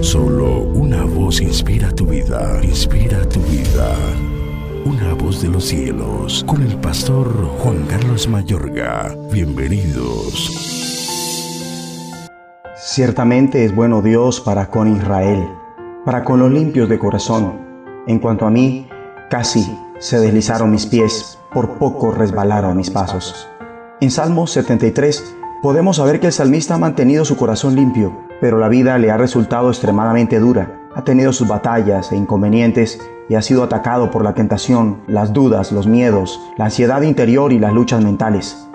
Solo una voz inspira tu vida, inspira tu vida. Una voz de los cielos, con el pastor Juan Carlos Mayorga. Bienvenidos. Ciertamente es bueno Dios para con Israel, para con los limpios de corazón. En cuanto a mí, casi se deslizaron mis pies, por poco resbalaron mis pasos. En Salmo 73 podemos saber que el salmista ha mantenido su corazón limpio, pero la vida le ha resultado extremadamente dura. Ha tenido sus batallas e inconvenientes y ha sido atacado por la tentación, las dudas, los miedos, la ansiedad interior y las luchas mentales.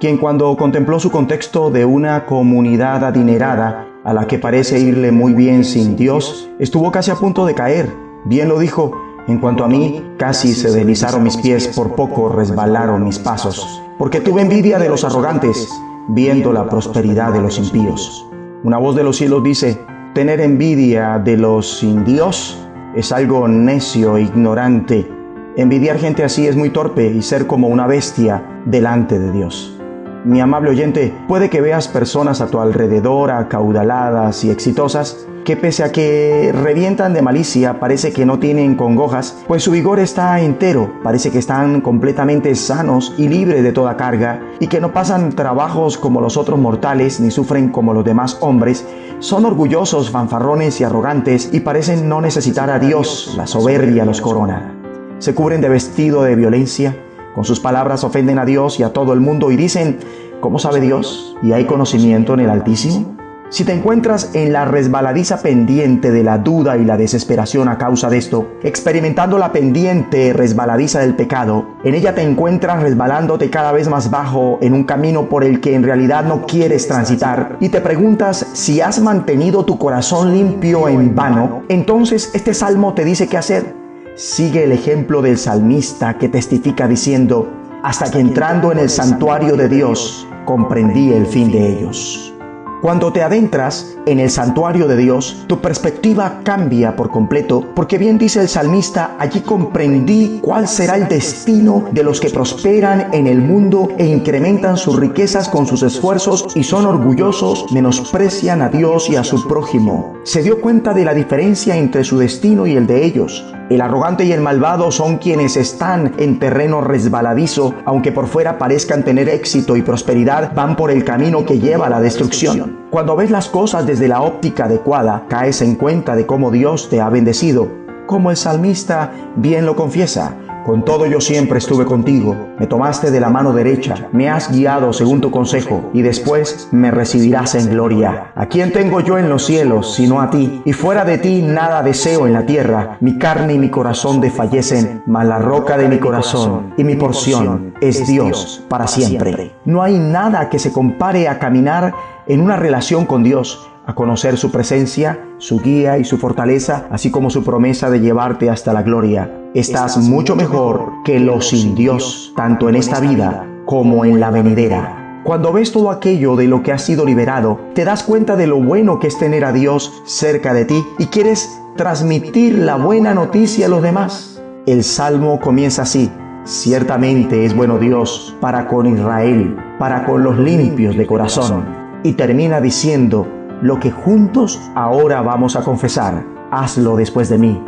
Quien cuando contempló su contexto de una comunidad adinerada a la que parece irle muy bien sin Dios, estuvo casi a punto de caer. Bien lo dijo, en cuanto a mí, casi se deslizaron mis pies, por poco resbalaron mis pasos porque tuve envidia de los arrogantes, viendo la prosperidad de los impíos. Una voz de los cielos dice, tener envidia de los sin Dios es algo necio e ignorante. Envidiar gente así es muy torpe y ser como una bestia delante de Dios. Mi amable oyente, puede que veas personas a tu alrededor acaudaladas y exitosas que pese a que revientan de malicia, parece que no tienen congojas, pues su vigor está entero, parece que están completamente sanos y libres de toda carga, y que no pasan trabajos como los otros mortales, ni sufren como los demás hombres, son orgullosos, fanfarrones y arrogantes, y parecen no necesitar a Dios, la soberbia los corona. Se cubren de vestido de violencia, con sus palabras ofenden a Dios y a todo el mundo y dicen, ¿cómo sabe Dios? ¿Y hay conocimiento en el Altísimo? Si te encuentras en la resbaladiza pendiente de la duda y la desesperación a causa de esto, experimentando la pendiente resbaladiza del pecado, en ella te encuentras resbalándote cada vez más bajo en un camino por el que en realidad no quieres transitar y te preguntas si has mantenido tu corazón limpio en vano, entonces este salmo te dice qué hacer. Sigue el ejemplo del salmista que testifica diciendo, hasta que entrando en el santuario de Dios, comprendí el fin de ellos. Cuando te adentras en el santuario de Dios, tu perspectiva cambia por completo, porque bien dice el salmista, allí comprendí cuál será el destino de los que prosperan en el mundo e incrementan sus riquezas con sus esfuerzos y son orgullosos, menosprecian a Dios y a su prójimo. Se dio cuenta de la diferencia entre su destino y el de ellos. El arrogante y el malvado son quienes están en terreno resbaladizo, aunque por fuera parezcan tener éxito y prosperidad, van por el camino que lleva a la destrucción. Cuando ves las cosas desde la óptica adecuada, caes en cuenta de cómo Dios te ha bendecido, como el salmista bien lo confiesa. Con todo yo siempre estuve contigo, me tomaste de la mano derecha, me has guiado según tu consejo, y después me recibirás en gloria. ¿A quién tengo yo en los cielos, sino a ti? Y fuera de ti nada deseo en la tierra. Mi carne y mi corazón desfallecen, mas la roca de mi corazón y mi porción es Dios para siempre. No hay nada que se compare a caminar en una relación con Dios a conocer su presencia, su guía y su fortaleza, así como su promesa de llevarte hasta la gloria. Estás mucho mejor que los sin Dios, tanto en esta vida como en la venidera. Cuando ves todo aquello de lo que has sido liberado, te das cuenta de lo bueno que es tener a Dios cerca de ti y quieres transmitir la buena noticia a los demás. El salmo comienza así. Ciertamente es bueno Dios para con Israel, para con los limpios de corazón. Y termina diciendo, lo que juntos ahora vamos a confesar, hazlo después de mí.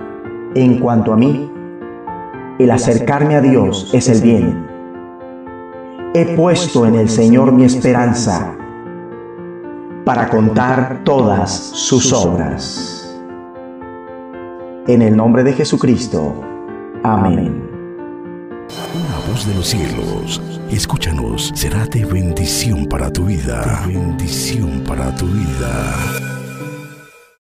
En cuanto a mí, el acercarme a Dios es el bien. He puesto en el Señor mi esperanza para contar todas sus obras. En el nombre de Jesucristo. Amén. Una voz de los cielos Escúchanos, será de bendición para tu vida. bendición para tu vida.